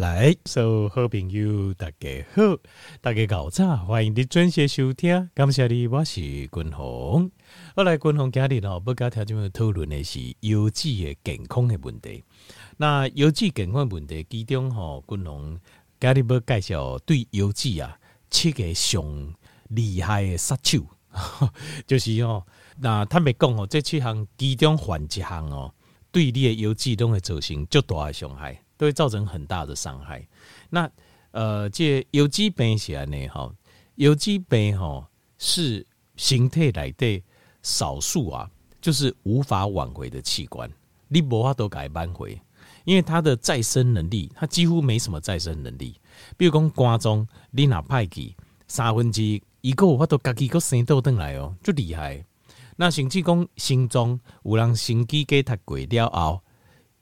来，所有好朋友大家好，大家早早，欢迎你准时收听，感谢你，我是君鸿。后来君鸿今日哦，要跟条件讨论的是油脂的健康的问题。那油脂健康问题其中吼，君鸿今日要介绍对油脂啊七个上厉害的杀手，就是哦，那他们讲哦，这七项其中犯一项哦，对你的油脂都会造成较大的伤害。都会造成很大的伤害。那呃，这有机病起来呢，哈，有机病哈是形态来的少数啊，就是无法挽回的器官，你无法都改扳回，因为它的再生能力，它几乎没什么再生能力。比如讲肝脏，你哪派去三分之一个，我都家己个生倒转来哦，就厉害。那甚至讲心脏，有人心肌给它过了后。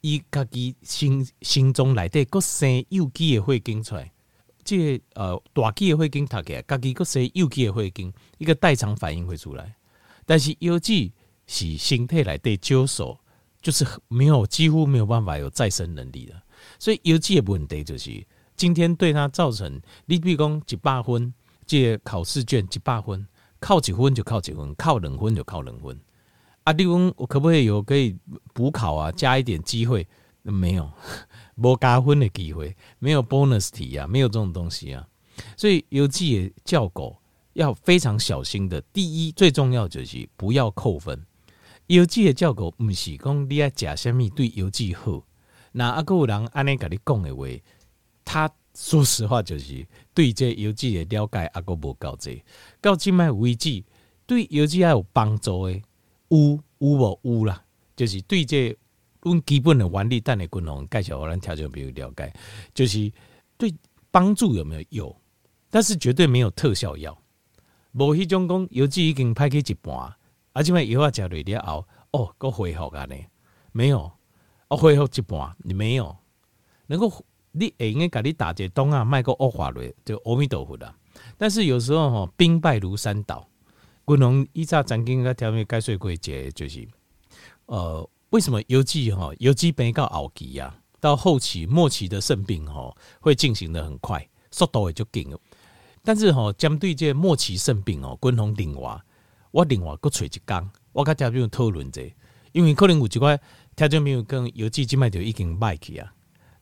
伊家己心心中内底个生有机的血经出来，即个呃大机的血经读起来，家己个生有机的血经，一个代偿反应会出来。但是油脂是身体内底少数，就是没有几乎没有办法有再生能力的。所以油脂的问题就是，今天对它造成，你比如讲一百分，即个考试卷一百分，考一分就考一分，考两分就考两分。啊，你讲我可不可以有可以补考啊？加一点机会？没有，没加分的机会，没有 bonus 题啊，没有这种东西啊。所以邮寄的照顾要非常小心的。第一，最重要就是不要扣分。邮寄的照顾不是讲你要吃什么对邮寄好。那阿个有人安尼跟你讲的话，他说实话就是对这邮寄的了解阿个无够济。到今麦为止，对邮寄还有帮助的。有有无有啦，就是对这阮基本的原理，等下君鸿介绍互，咱听众朋友了解，就是对帮助有没有有，但是绝对没有特效药。无迄种讲药剂已经歹去一半，而且嘛药啊食落了后，哦，搁恢复啊呢？没有，哦恢复一半，你没有，能够你会用甲你打一个洞啊，卖个恶化落就阿弥陀佛啦。但是有时候吼，兵败如山倒。不能依照曾经个条面解说过，节就是，呃，为什么油脂哈油脂病到后期呀，到后期末期的肾病哈会进行的很快，速度也就紧。但是哈，针对这末期肾病哦，均衡另外，我另外搁找一工，我甲条面讨论者，因为可能有几块条件没有跟油脂静脉就已经卖去啊，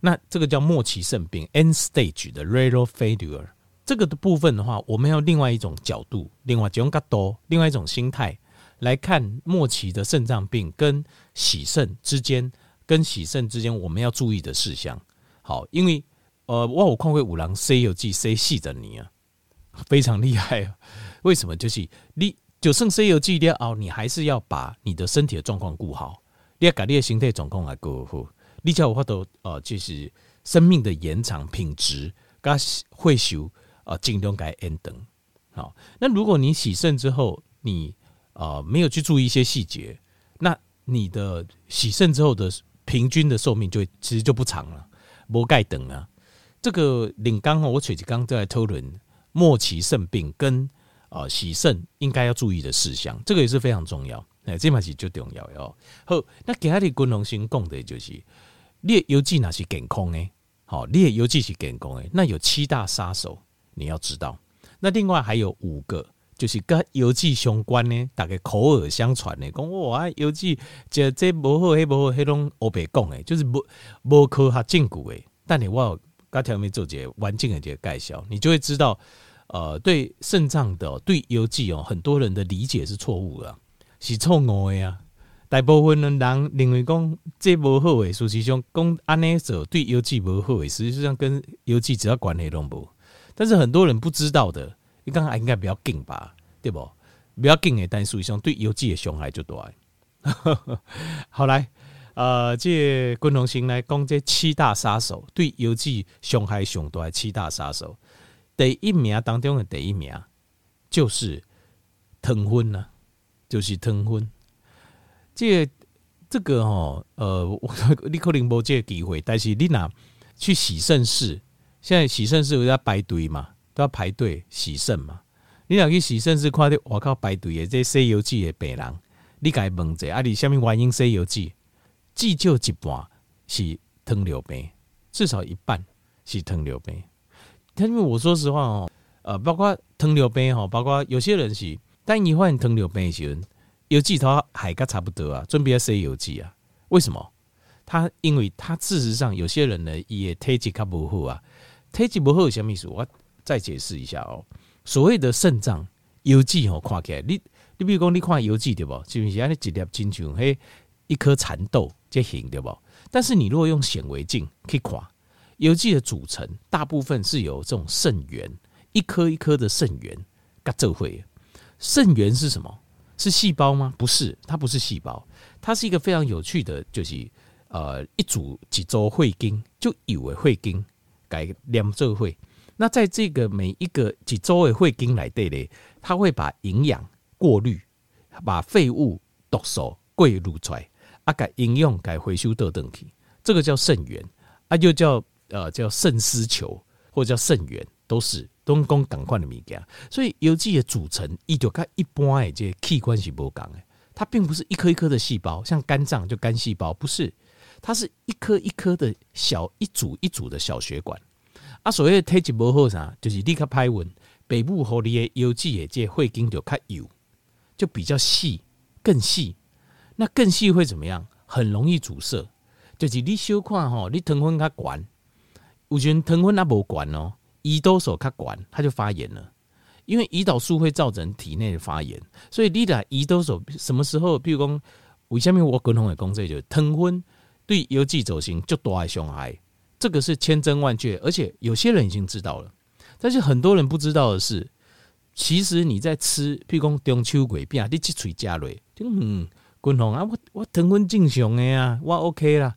那这个叫末期肾病 （end stage） 的 renal failure。这个的部分的话，我们要另外一种角度，另外一种角度，另外一种心态来看末期的肾脏病跟洗肾之间，跟洗肾之间我们要注意的事项。好，因为呃，我有看过五郎 C 有记 C 系的你啊，非常厉害啊。为什么？就是你就剩 C 有记的哦，你还是要把你的身体的状况顾好，你要把你的心态状况来顾好，你才有法度呃，就是生命的延长品质，跟会修。啊，尽量改 N 等。好，那如果你洗肾之后，你啊没有去注意一些细节，那你的洗肾之后的平均的寿命就其实就不长了。无钙等啊，这个领刚我垂直刚在讨论末期肾病跟啊洗肾应该要注意的事项，这个也是非常重要。哎，这嘛是最重要哟。好，那给他的功能性讲的就是，你的油脂那是健康的，好，你的油脂是健康的，那有七大杀手。你要知道，那另外还有五个，就是跟油脂相关呢，大概口耳相传的，讲哇，油脂这这不好，黑不好，黑拢我别讲的，就是不不科学证据的。但你我刚条没做这完整的这个介绍，你就会知道，呃，对肾脏的对油脂哦，很多人的理解是错误的，是错误的呀。大部分的人认为讲这不好诶，实上讲安尼做对油脂不好诶，实际上跟油脂只要关系都无。但是很多人不知道的，你刚才应该比较紧吧，对不？比较紧的，但实际上对油脂的伤害就大。好来，呃，这君鸿先来讲这七大杀手对油脂伤害上大的七大杀手，第一名当中的第一名就是糖分呐，就是糖分。这这个哦，呃，你可能没这个机会，但是你呐去洗肾室。现在洗肾室有在排队嘛，都要排队洗肾嘛。你若去洗肾是看到我靠排队的这西游记的病人，你该问者啊？你什么原因西游记？至少一半是糖尿病，至少一半是糖尿病。他因为我说实话哦，呃，包括糖尿病哈，包括有些人是单一患糖尿病的时候，邮寄他还跟差不多啊，准备要塞邮寄啊？为什么？他因为他事实上有些人呢也体质较不好啊，体质不好有什么意思？我再解释一下哦。所谓的肾脏邮寄哦，看起来你你比如讲你看邮寄对不？是不是安尼一粒亲像嘿一颗蚕豆这形对不？但是你如果用显微镜去看邮寄的组成，大部分是由这种肾源一颗一颗的肾源甲做会。肾源是什么？是细胞吗？不是，它不是细胞，它是一个非常有趣的，就是。呃，一组几周会经就以为会经改两周会，那在这个每一个几周的会经来对嘞，它会把营养过滤，把废物毒素过滤出来，啊，改营养改回收到等体，这个叫肾源，啊，又叫呃叫肾丝球或者叫肾源，都是都讲同款的物件，所以有机的组成，伊就跟一般的这器官是不同的，它并不是一颗一颗的细胞，像肝脏就肝细胞，不是。它是一颗一颗的小一组一组的小血管啊，所谓的体质不好啥，就是立刻拍纹，北部和你的邮寄也借会经就较油，就比较细，更细。那更细会怎么样？很容易阻塞。就是你小看吼，你糖分较悬，有些人糖分那无悬哦，胰岛素较悬，它就发炎了。因为胰岛素会造成体内的发炎，所以你的胰岛素什么时候？比如讲，为什么我共同的工作就糖分？对邮寄走行就多爱伤害，这个是千真万确，而且有些人已经知道了，但是很多人不知道的是，其实你在吃，譬如讲中秋鬼饼，你去嘴加瑞，嗯，滚红啊，我我糖分正常的呀，我 OK 啦，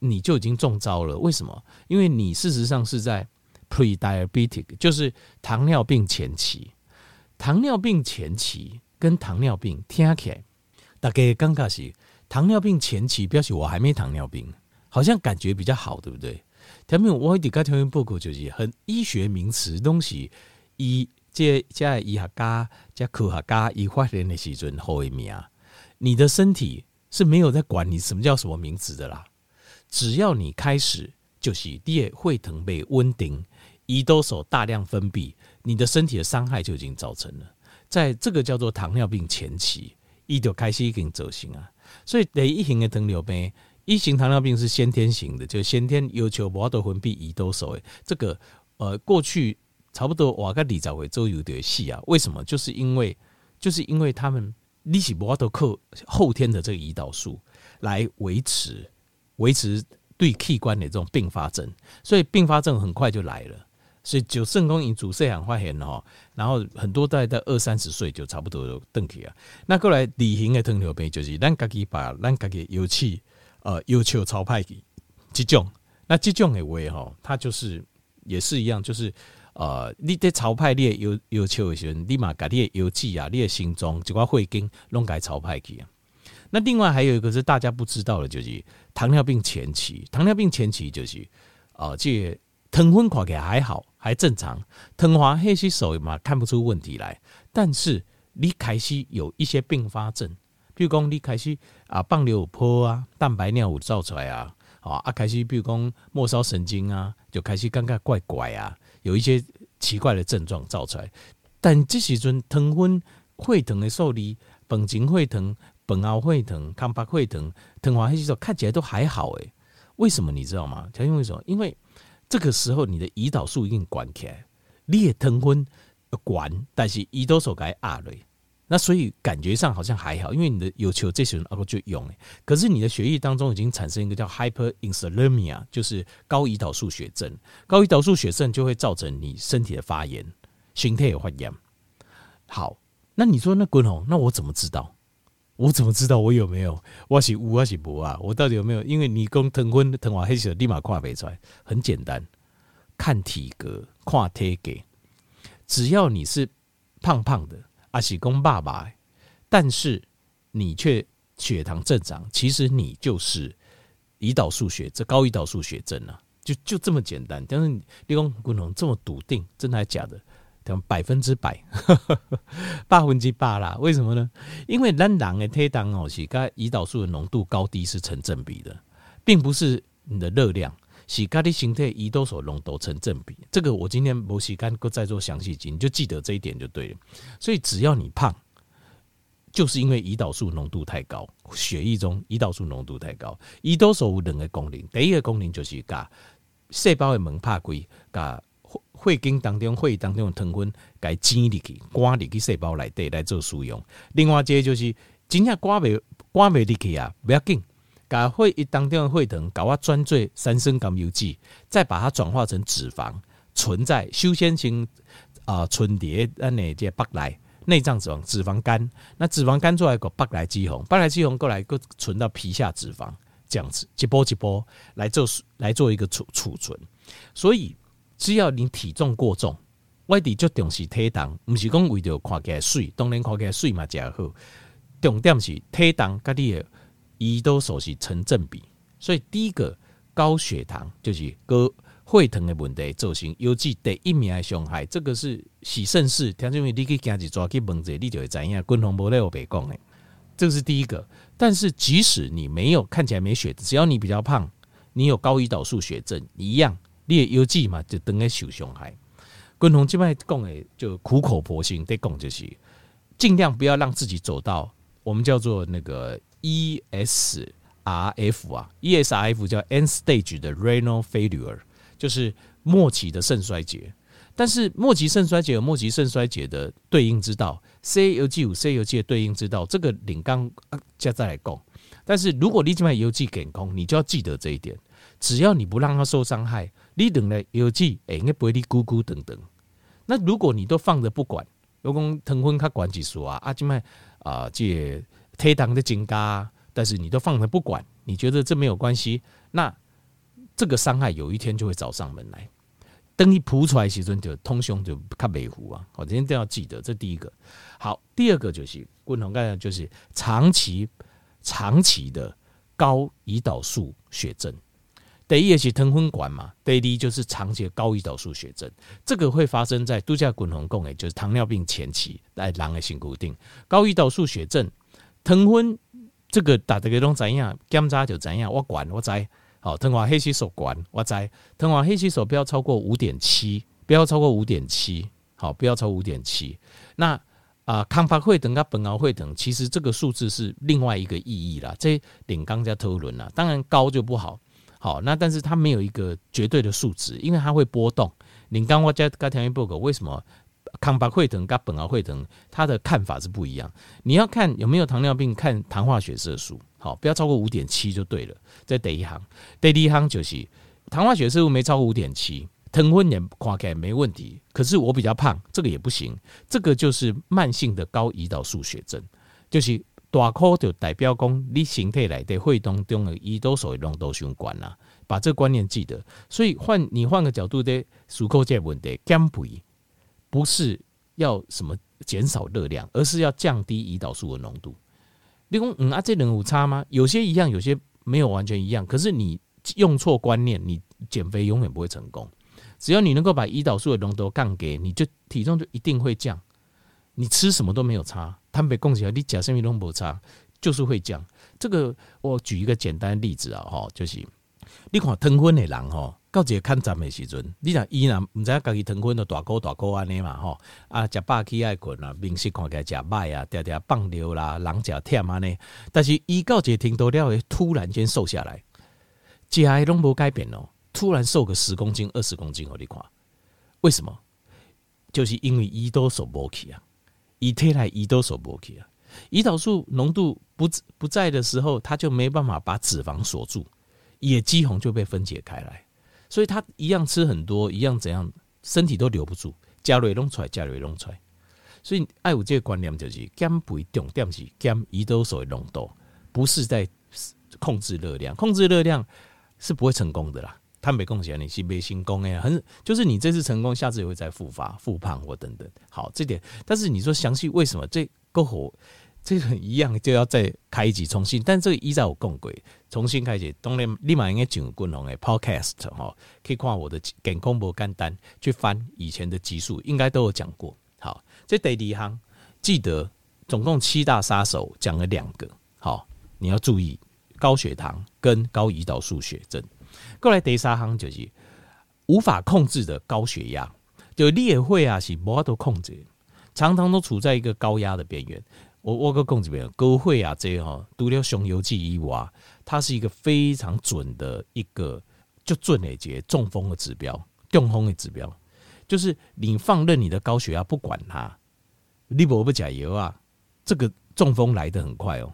你就已经中招了。为什么？因为你事实上是在 pre-diabetic，就是糖尿病前期。糖尿病前期跟糖尿病听起来，大概刚开始。糖尿病前期表示我还没糖尿病，好像感觉比较好，对不对？他们我底下条件报告就是很医学名词东西，医这这医学家、加科学家一发现的时阵后一名，你的身体是没有在管你什么叫什么名词的啦。只要你开始就是你会疼被温定，胰岛素大量分泌，你的身体的伤害就已经造成了。在这个叫做糖尿病前期，一就开始已经走形啊。所以第一型的糖尿病，一型糖尿病是先天型的，就先天要求无多分泌胰岛素。这个呃，过去差不多我个李兆伟都有点细啊。为什么？就是因为就是因为他们利息无多靠后天的这个胰岛素来维持维持对器官的这种并发症，所以并发症很快就来了。所以就肾功能阻塞很发现吼，然后很多大概在二三十岁就差不多就登起啊。那过来二型的糖尿病就是咱家己把咱家己油气呃要求超派去这种，那这种的话吼，它就是也是一样，就是呃你在超派你的要求的时候，立马把你的油气啊，你的心脏就块会经弄改超派去啊。那另外还有一个是大家不知道的，就是糖尿病前期，糖尿病前期就是啊这。糖分看起来还好，还正常，糖化黑吸手嘛看不出问题来。但是你开始有一些并发症，比如讲你开始啊放尿泡啊，蛋白尿有造出来啊，啊啊开始比如讲末梢神经啊，就开始感觉怪怪啊，有一些奇怪的症状造出来。但这时阵糖分会疼的受理，本颈会疼，本后会疼，康巴会疼，糖化黑吸手看起来都还好诶。为什么你知道吗？因为什么？因为这个时候，你的胰岛素一定管起来，你也糖分管，但是胰岛素该压了，那所以感觉上好像还好，因为你的有求这些人就用，可是你的血液当中已经产生一个叫 hyperinsulinemia，就是高胰岛素血症，高胰岛素血症就会造成你身体的发炎，心态也发炎。好，那你说那滚红，那我怎么知道？我怎么知道我有没有？我是有我是无啊？我到底有没有？因为你讲糖分糖化黑色立马看不出来，很简单，看体格，看体格。只要你是胖胖的，阿是公爸爸，但是你却血糖正常，其实你就是胰岛素血这高胰岛素血症啊，就就这么简单。但是你讲滚红这么笃定，真的还假的？百分之百，百分之百啦！为什么呢？因为咱人的体重哦，是跟胰岛素的浓度高低是成正比的，并不是你的热量。是跟你身体胰岛素浓度成正比。这个我今天没时间再做详细记，你就记得这一点就对了。所以只要你胖，就是因为胰岛素浓度太高，血液中胰岛素浓度太高。胰岛素有两个功能，第一个功能就是把细胞的门拍开，把血经当中、血液当中的糖分给挤入去、灌入去细胞内底来做使用。另外一个就是真正灌未灌未入去啊，不要紧。把血液当中的血糖，搞我转做三酸甘油酯，再把它转化成脂肪，存在修仙型啊，存碟那内这北来内脏脂肪、脂肪肝，那脂肪肝做来个北来肌红，北来肌红过来个存到皮下脂肪，这样子一波一波来做来做一个储储存。所以只要你体重过重，外地就重视体重，不是讲为着看起来水，当然看起来水嘛较好，重点是体重跟你的。胰岛素是成正比，所以第一个高血糖就是高血糖的问题造成尤其第一名的伤害，这个是喜胜事。听众们，你去今日抓去问者，你就会知影。滚红无咧我白讲诶，这是第一个。但是即使你没有看起来没血，只要你比较胖，你有高胰岛素血症一样，你也尤其嘛就等于受伤害。滚红这边讲的，就苦口婆心在讲，就是尽量不要让自己走到我们叫做那个。ESRF 啊，ESRF 叫 End Stage 的 Renal Failure，就是末期的肾衰竭。但是末期肾衰竭有末期肾衰竭的对应之道，C U G 五 C U G 的对应之道，这个领刚加再来讲。但是如果你这边 U G 减空，你就要记得这一点。只要你不让它受伤害，你等来 U G 哎，应该不会你咕咕等等。那如果你都放着不管，如果疼昏他管几说啊，啊，这边啊这。推糖的增加，但是你都放着不管，你觉得这没有关系，那这个伤害有一天就会找上门来。等你扑出来时阵，就通胸就较袂糊啊！我今天都要记得，这第一个。好，第二个就是共同概念，就是长期长期的高胰岛素血症。第一个是糖分管嘛，第二就是长期的高胰岛素血症，这个会发生在度假滚红共诶，就是糖尿病前期来人的身躯顶高胰岛素血症。糖分这个大家都知影，检查就知影。我管我知，好，糖化血色素管我知，糖化血色素不要超过五点七，不要超过五点七，好，不要超五点七。那啊，康发会等跟本奥会等，其实这个数字是另外一个意义啦。这领刚加讨论啦，当然高就不好，好，那但是它没有一个绝对的数值，因为它会波动。你刚我加加条件报告为什么？康巴会疼跟本奥会疼，他的看法是不一样。你要看有没有糖尿病，看糖化血色素，好，不要超过五点七就对了。这第一行，第二行就是糖化血色素没超过五点七，疼昏也看起来没问题。可是我比较胖，这个也不行。这个就是慢性的高胰岛素血症，就是大颗就代表讲你身体内的血当中的胰岛素浓度相关啦。把这观念记得。所以换你换个角度的思考这个问题，减肥。不是要什么减少热量，而是要降低胰岛素的浓度。你讲嗯啊，这能有差吗？有些一样，有些没有完全一样。可是你用错观念，你减肥永远不会成功。只要你能够把胰岛素的浓度降给，你就体重就一定会降。你吃什么都没有差，坦白讲起来，你假设你都没差，就是会降。这个我举一个简单的例子啊，哈，就是你看糖分的人哈。到一个看站的时阵，你若伊若毋知影家己糖分都大高大高安尼嘛吼，啊食饱起爱困啊，面色看起来食歹啊，定定放尿啦，人食忝安尼。但是伊到一个程度了，会突然间瘦下来，食的拢无改变哦，突然瘦个十公斤、二十公斤，互你看，为什么？就是因为胰岛素无去啊，伊体内胰岛素无去啊，胰岛素浓度不不在的时候，它就没办法把脂肪锁住，也肌红就被分解开来。所以它一样吃很多，一样怎样，身体都留不住，加瑞弄出来，加瑞弄出来。所以爱有这个观念就是减肥重点是减胰岛素的浓度，不是在控制热量，控制热量是不会成功的啦。他没贡献，你是没成功哎，很就是你这次成功，下次也会再复发、复胖或等等。好，这点，但是你说详细为什么这够火？这个一样就要再开一集重新，但这个依照我共轨重新开启，当然立马应该进入滚龙的 podcast 哈，可以看我的健康博干单去翻以前的集数，应该都有讲过。好，这第二行记得总共七大杀手讲了两个，好，你要注意高血糖跟高胰岛素血症。过来第三项就是无法控制的高血压，就你也会啊是无法度控制，常常都处在一个高压的边缘。我我个控制边，高血压这哈，除了熊油记以外，它是一个非常准的一个就准的节中风的指标，中风的指标，就是你放任你的高血压不管它，你不不加油啊，这个中风来得很快哦，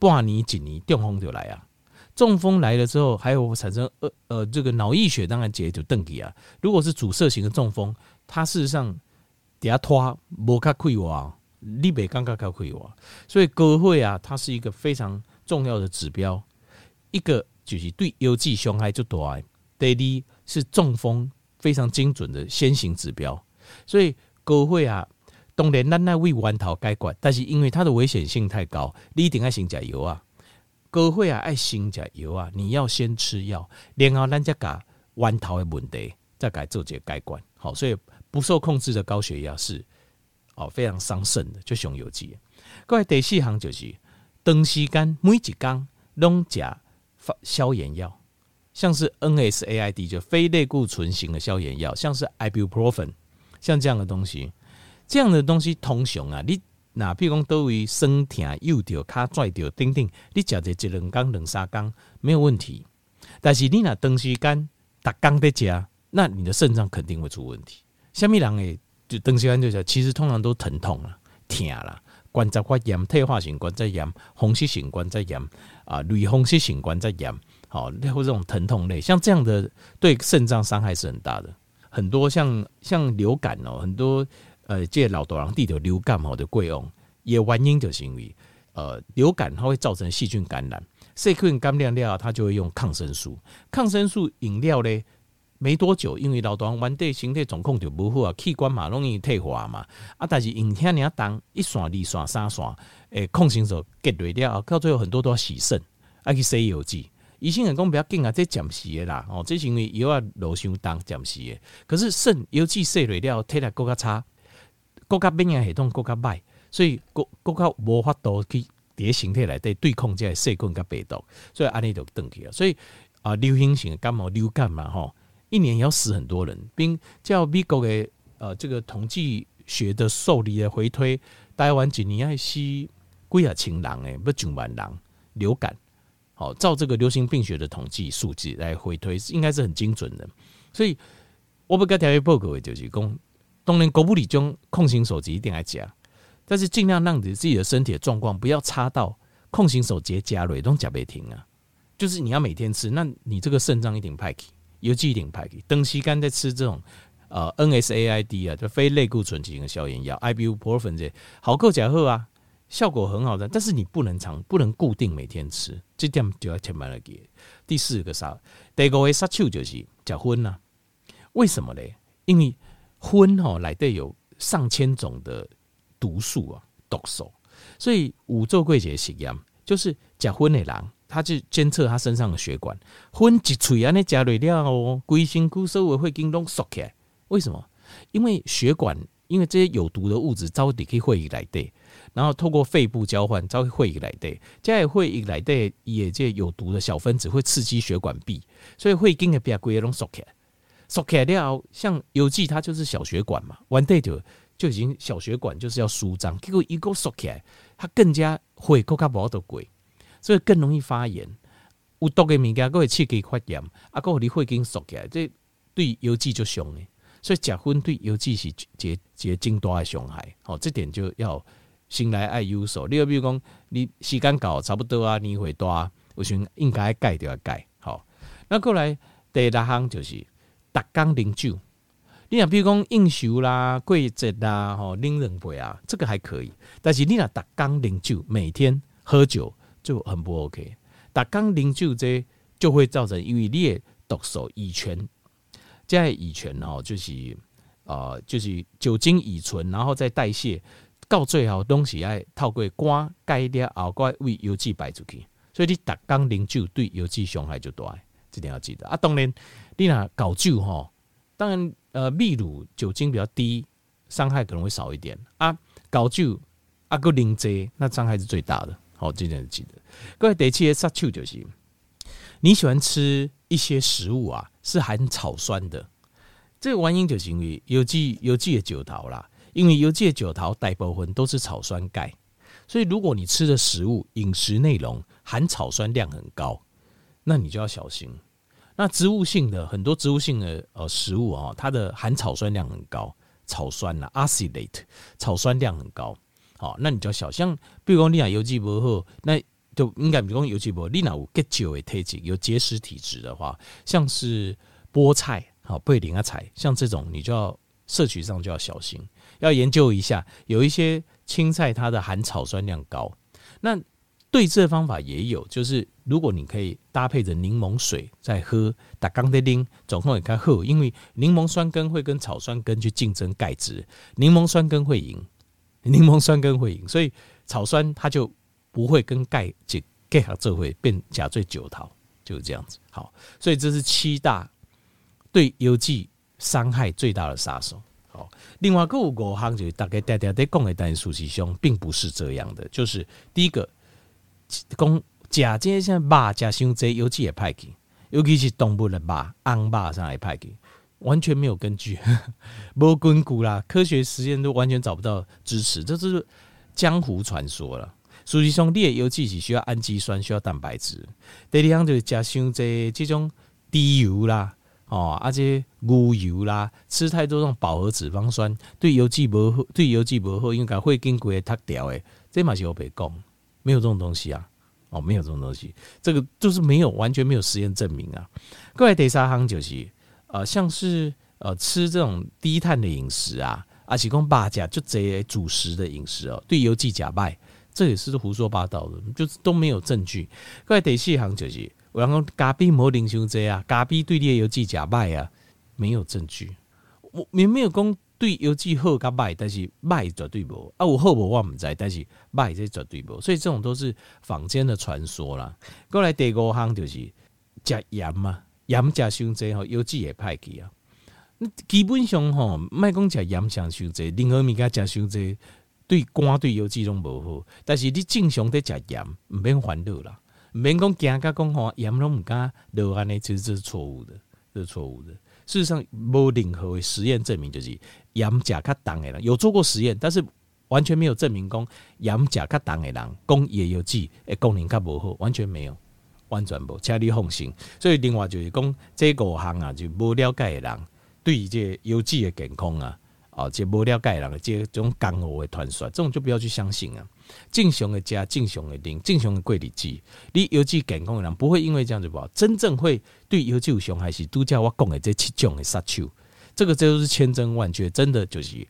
半年几年中风就来啊。中风来了之后，还有产生呃呃这个脑溢血，当然结就邓起啊。如果是阻塞型的中风，它事实上底下拖无卡亏哇，你别刚刚卡亏哇。所以高血压啊，它是一个非常重要的指标。一个就是对腰肌伤害就大，第二是中风非常精准的先行指标。所以高血压啊，当然咱来为源头解决，但是因为它的危险性太高，你一定要先加油啊。高血压爱先食药啊，你要先吃药，然后咱再把源头的问题再改做这个解决。好，所以不受控制的高血压是哦非常伤肾的，就熊油剂。各位第四行就是长时间每一天拢食消炎药，像是 NSAID 就非类固醇型的消炎药，像是 Ibuprofen，像这样的东西，这样的东西通常啊，你。那比如讲，都为酸痛、又掉、卡拽掉、等等，你食这一两工、两三缸没有问题。但是你若长时间、逐工在食，那你的肾脏肯定会出问题。虾米人诶，就长时间就食，其实通常都疼痛啦、痛啦、关节发炎、退化性关节炎、风湿性关节炎啊、类风湿性关节炎，好，或这种疼痛类，像这样的对肾脏伤害是很大的。很多像像流感哦，很多。呃，这老多人地头流感吼的贵哦，也原因就是因为呃流感它会造成细菌感染，细菌感染了，它就会用抗生素。抗生素饮料咧，没多久，因为老多人原地身体状况就不好啊，器官嘛容易退化嘛。啊，但是影响你要当一线、二线、三线，诶，抗生素结累了，到最后很多都要洗肾，爱去洗油剂。医生人讲不要紧啊，这暂时的啦，哦，这是因为药啊落伤重，暂时的。可是肾油剂洗累了，体力更加差。国家免疫系统国家歹，所以国国家无法度去伫身体内底对抗这些细菌甲病毒，所以安尼就断去了。所以啊，流行性感冒、流感嘛，吼，一年要死很多人。并叫美国的呃这个统计学的受理的回推，台湾一年要死几啊千人诶，不上万人流感。好，照这个流行病学的统计数据来回推，应该是很精准的。所以我不该条报告的就是讲。当然，国不理中控型手机一定要加，但是尽量让你自己的身体的状况不要差到控型手机加瑞都加不停啊。就是你要每天吃，那你这个肾脏一定派去，尤其一定派去。长时间在吃这种呃 NSAID 啊，就非类固醇型的消炎药，Ibuprofen 这好够假货啊，效果很好的，但是你不能长，不能固定每天吃，这点就要千万要记。第四个啥？第五个杀手就是结婚呐。为什么呢？因为荤吼来的有上千种的毒素啊，毒素，所以五做过一个实验，就是吃荤的人，他就监测他身上的血管，荤一喙安尼吃落了哦，规身躯所有的血管拢缩起来。为什么？因为血管，因为这些有毒的物质早点可以血液来的，然后透过肺部交换，招血液来的，加上血液来的也这有毒的小分子会刺激血管壁，所以血管的壁规拢缩起来。缩起来了，像油剂它就是小血管嘛，完蛋就就已经小血管就是要舒张，结果一个缩起来，它更加会更加不好的鬼，所以更容易发炎。有毒的物件，佫会刺激发炎，啊，佫你会经缩起来，这对油剂就凶诶。所以吃荤对油剂是一个真大的伤害。好，这点就要先来爱有所。你比如讲，你时间搞差不多啊，年岁大，我想应该改就要改。好，那过来第六项就是。逐工啉酒，你若比如讲应酬啦、过节啦、吼啉两杯啊，这个还可以。但是你若逐工啉酒，每天喝酒就很不 OK。逐工啉酒这就会造成，因为你的毒素乙醛，这乙醛吼就是呃就是酒精乙醇，然后再代谢，到最后东西要透过肝钙了后，怪为油脂排出去，所以你逐工啉酒对油脂伤害就大。这点要记得啊！当然，你那搞酒哈，当然呃，秘鲁酒精比较低，伤害可能会少一点啊。搞酒啊，个零蔗那伤害是最大的。好，这点记得。各位第七个杀手就是你喜欢吃一些食物啊是含草酸的，这个原因就是因为有机有机的酒桃啦，因为有机的酒桃大部分都是草酸钙，所以如果你吃的食物饮食内容含草酸量很高，那你就要小心。那植物性的很多植物性的呃食物啊，它的含草酸量很高，草酸呐，acylate，草酸量很高。好，那你就要小心，比如讲你啊有机不好，那就应该比如讲有机不好，你哪有结石的体质，有结石体质的话，像是菠菜、好贝林啊菜，像这种你就要摄取上就要小心，要研究一下，有一些青菜它的含草酸量高，那。对这方法也有，就是如果你可以搭配着柠檬水再喝，打刚的丁总共也该喝，因为柠檬酸根会跟草酸根去竞争钙质，柠檬酸根会赢，柠檬酸根会赢，所以草酸它就不会跟钙结结合，这会变甲醉酒桃，就是这样子。好，所以这是七大对油剂伤害最大的杀手。好，另外各五行就大概大家在讲的，但是事实上并不是这样的，就是第一个。讲假这些肉加伤济，尤其也歹去，尤其是动物的肉，红肉上来歹去，完全没有根据，无根据啦，科学实验都完全找不到支持，这是江湖传说了。实上，你的油脂是需要氨基酸，需要蛋白质。第二项就是加伤济这种低油啦，哦，而且牛油啦，吃太多这种饱和脂肪酸，对油脂不好，对油脂不好，应该会经过脱掉的，这嘛是我白讲。没有这种东西啊，哦，没有这种东西，这个就是没有完全没有实验证明啊。各位第三行就是，呃，像是呃吃这种低碳的饮食啊，而且讲八甲就这些主食的饮食哦，对油剂假败，这也是胡说八道的，就是都没有证据。各位第四行就是，我讲咖啡莫零伤这啊，咖啡对你的油剂假败啊，没有证据，我也没有讲。对油剂好跟坏，但是坏绝对无啊，有好无我唔知，但是坏这绝对无，所以这种都是坊间的传说啦。过来第五项就是食盐嘛，盐加伤济吼，油剂也歹去啊。基本上吼，卖讲食盐加伤济，任何物件食伤济，对肝对油剂拢无好。但是你正常在食盐，唔免烦恼啦，唔免讲惊甲讲吼盐拢唔敢落安尼，其实这是错误的，这是错误的。事实上，无任何实验证明就是。盐甲较重的人有做过实验，但是完全没有证明讲盐甲较重的人讲野油剂诶功能较无好，完全没有，完全无，请你放心。所以另外就是讲这五项啊，就无了解的人对于这油剂的健康啊，哦，这无了解的人这种江湖的传说，这种就不要去相信啊。正常的加正常的零，正常的过日子，你油剂健康的人不会因为这样子不好，真正会对油剂有伤害是拄则我讲的这七种的杀手。这个就是千真万确，真的就是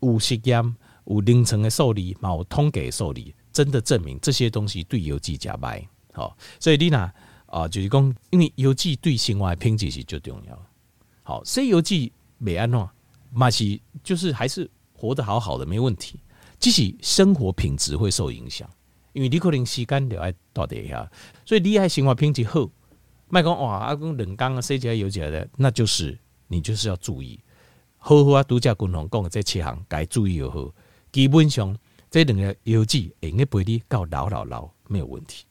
有实验、有凌晨的受理、冇通给受理，真的证明这些东西对油剂加白。好，所以你呢啊，就是讲，因为油剂对生活品质是最重要。好，所以油剂没安怎，嘛是就是还是活得好好的，没问题。只是生活品质会受影响，因为你可能时间留在到底下，所以你爱生活品质好，卖讲哇，阿公冷刚啊，塞起来有起来的，那就是。你就是要注意，好好啊，度假君宏讲的这七项该注意就好。基本上这两个药剂应该陪你到老老老没有问题。